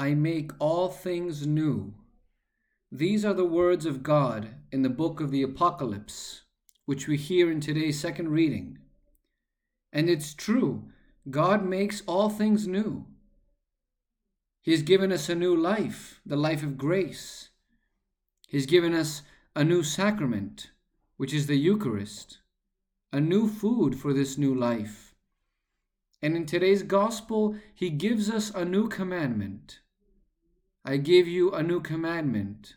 I make all things new. These are the words of God in the book of the Apocalypse, which we hear in today's second reading. And it's true, God makes all things new. He's given us a new life, the life of grace. He's given us a new sacrament, which is the Eucharist, a new food for this new life. And in today's gospel, he gives us a new commandment. I give you a new commandment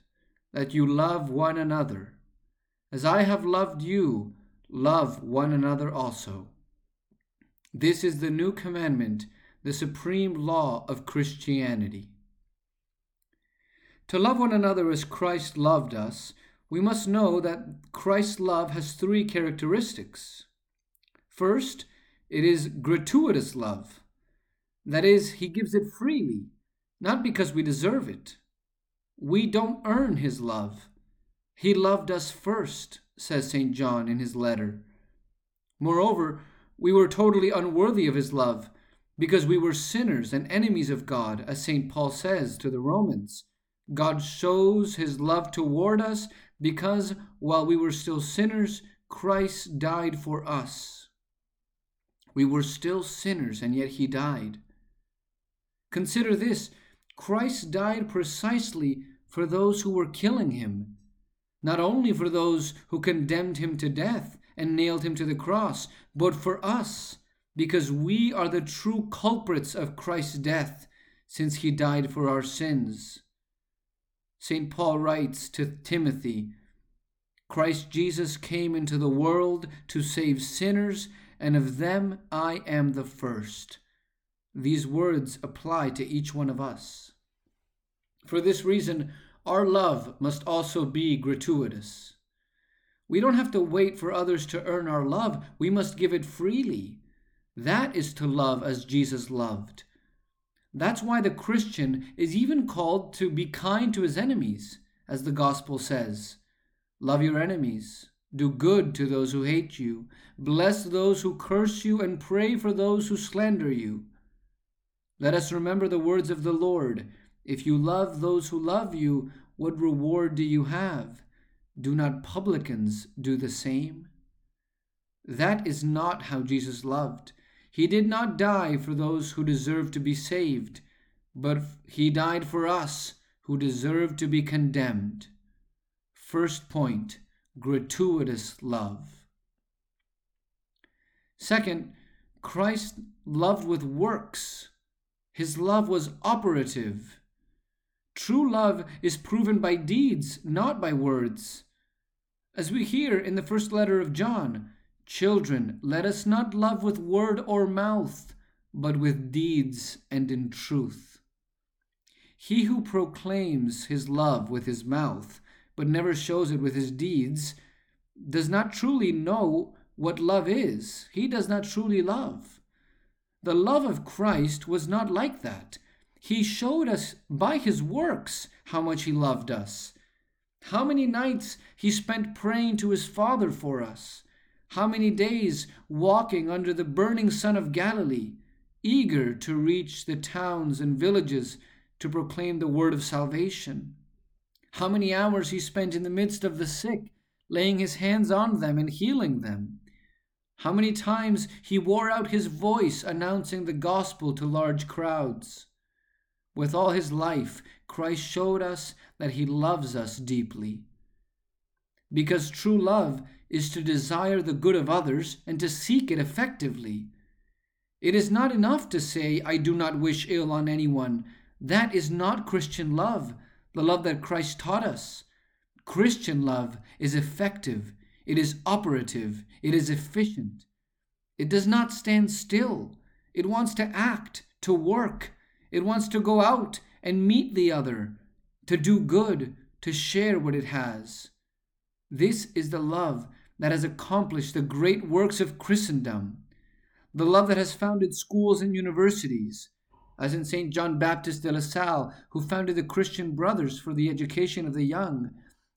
that you love one another. As I have loved you, love one another also. This is the new commandment, the supreme law of Christianity. To love one another as Christ loved us we must know that Christ's love has three characteristics. First, it is gratuitous love. That is, he gives it freely, not because we deserve it. We don't earn his love. He loved us first, says St. John in his letter. Moreover, we were totally unworthy of his love because we were sinners and enemies of God, as St. Paul says to the Romans. God shows his love toward us because while we were still sinners, Christ died for us. We were still sinners, and yet he died. Consider this Christ died precisely for those who were killing him, not only for those who condemned him to death and nailed him to the cross, but for us, because we are the true culprits of Christ's death, since he died for our sins. St. Paul writes to Timothy Christ Jesus came into the world to save sinners, and of them I am the first. These words apply to each one of us. For this reason, our love must also be gratuitous. We don't have to wait for others to earn our love, we must give it freely. That is to love as Jesus loved. That's why the Christian is even called to be kind to his enemies, as the gospel says. Love your enemies, do good to those who hate you, bless those who curse you, and pray for those who slander you. Let us remember the words of the Lord If you love those who love you, what reward do you have? Do not publicans do the same? That is not how Jesus loved. He did not die for those who deserve to be saved, but he died for us who deserve to be condemned. First point gratuitous love. Second, Christ loved with works. His love was operative. True love is proven by deeds, not by words. As we hear in the first letter of John, Children, let us not love with word or mouth, but with deeds and in truth. He who proclaims his love with his mouth, but never shows it with his deeds, does not truly know what love is. He does not truly love. The love of Christ was not like that. He showed us by his works how much he loved us. How many nights he spent praying to his Father for us how many days walking under the burning sun of Galilee, eager to reach the towns and villages to proclaim the word of salvation? How many hours he spent in the midst of the sick, laying his hands on them and healing them? How many times he wore out his voice announcing the gospel to large crowds? With all his life, Christ showed us that he loves us deeply. Because true love is to desire the good of others and to seek it effectively. It is not enough to say, I do not wish ill on anyone. That is not Christian love, the love that Christ taught us. Christian love is effective, it is operative, it is efficient. It does not stand still. It wants to act, to work. It wants to go out and meet the other, to do good, to share what it has. This is the love that has accomplished the great works of Christendom, the love that has founded schools and universities, as in St. John Baptist de la Salle, who founded the Christian Brothers for the education of the young,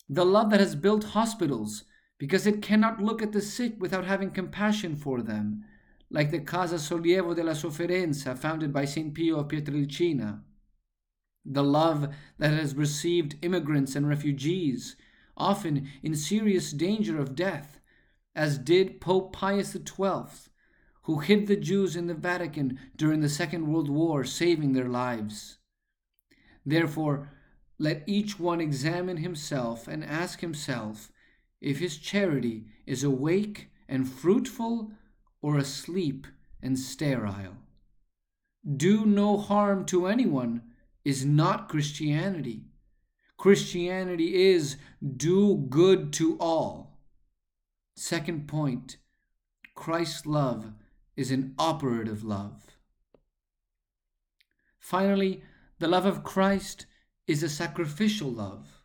the love that has built hospitals, because it cannot look at the sick without having compassion for them, like the Casa Sollievo della Sofferenza founded by St. Pio of Pietrelcina. the love that has received immigrants and refugees, often in serious danger of death, as did Pope Pius XII, who hid the Jews in the Vatican during the Second World War, saving their lives. Therefore, let each one examine himself and ask himself if his charity is awake and fruitful or asleep and sterile. Do no harm to anyone is not Christianity. Christianity is do good to all. Second point Christ's love is an operative love. Finally, the love of Christ is a sacrificial love.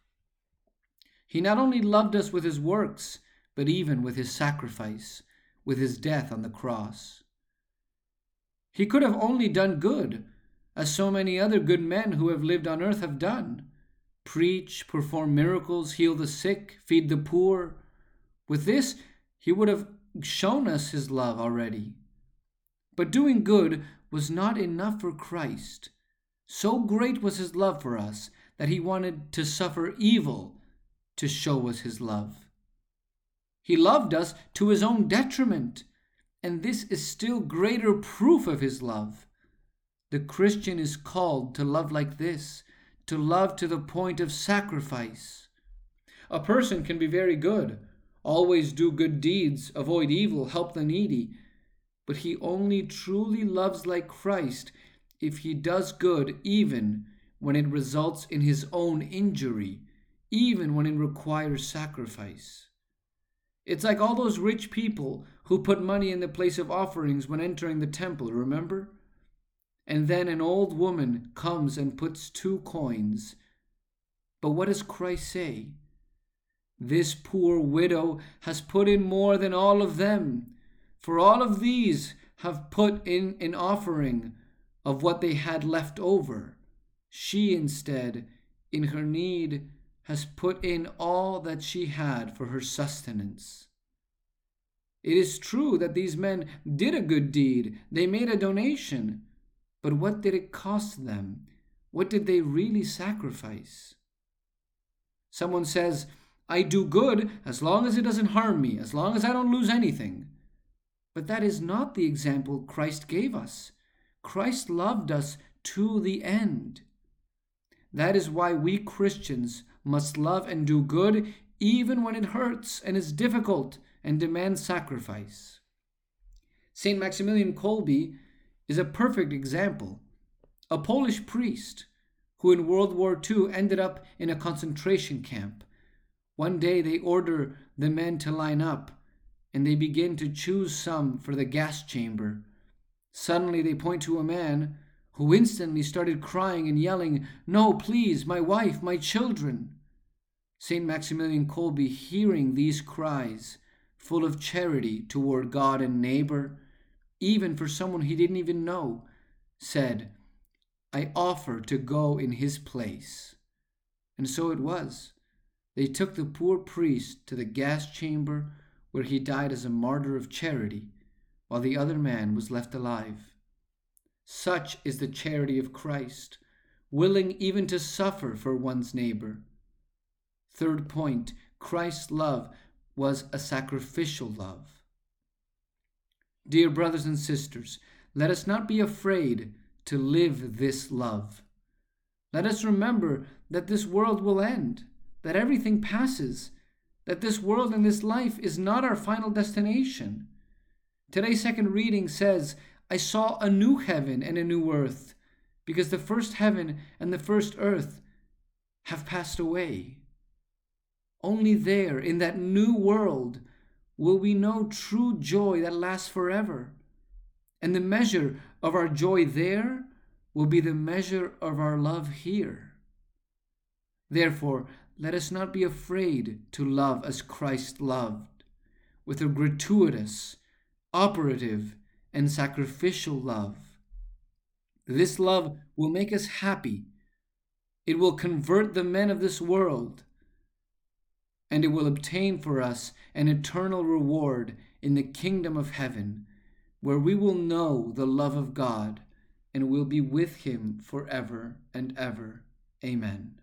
He not only loved us with his works, but even with his sacrifice, with his death on the cross. He could have only done good, as so many other good men who have lived on earth have done preach, perform miracles, heal the sick, feed the poor. With this, he would have shown us his love already. But doing good was not enough for Christ. So great was his love for us that he wanted to suffer evil to show us his love. He loved us to his own detriment, and this is still greater proof of his love. The Christian is called to love like this, to love to the point of sacrifice. A person can be very good, always do good deeds, avoid evil, help the needy, but he only truly loves like Christ if he does good even when it results in his own injury, even when it requires sacrifice. It's like all those rich people who put money in the place of offerings when entering the temple, remember? And then an old woman comes and puts two coins. But what does Christ say? This poor widow has put in more than all of them, for all of these have put in an offering of what they had left over. She instead, in her need, has put in all that she had for her sustenance. It is true that these men did a good deed, they made a donation, but what did it cost them? What did they really sacrifice? Someone says, I do good as long as it doesn't harm me, as long as I don't lose anything. But that is not the example Christ gave us. Christ loved us to the end. That is why we Christians must love and do good even when it hurts and is difficult and demands sacrifice. St. Maximilian Kolbe is a perfect example. A Polish priest who in World War II ended up in a concentration camp. One day they order the men to line up and they begin to choose some for the gas chamber. Suddenly they point to a man who instantly started crying and yelling, No, please, my wife, my children. St. Maximilian Kolbe, hearing these cries, full of charity toward God and neighbor, even for someone he didn't even know, said, I offer to go in his place. And so it was. They took the poor priest to the gas chamber where he died as a martyr of charity, while the other man was left alive. Such is the charity of Christ, willing even to suffer for one's neighbor. Third point Christ's love was a sacrificial love. Dear brothers and sisters, let us not be afraid to live this love. Let us remember that this world will end, that everything passes, that this world and this life is not our final destination. Today's second reading says, I saw a new heaven and a new earth, because the first heaven and the first earth have passed away. Only there, in that new world, will we know true joy that lasts forever. And the measure of our joy there will be the measure of our love here. Therefore, let us not be afraid to love as Christ loved, with a gratuitous, operative, and sacrificial love. This love will make us happy. It will convert the men of this world, and it will obtain for us an eternal reward in the kingdom of heaven, where we will know the love of God and will be with Him forever and ever. Amen.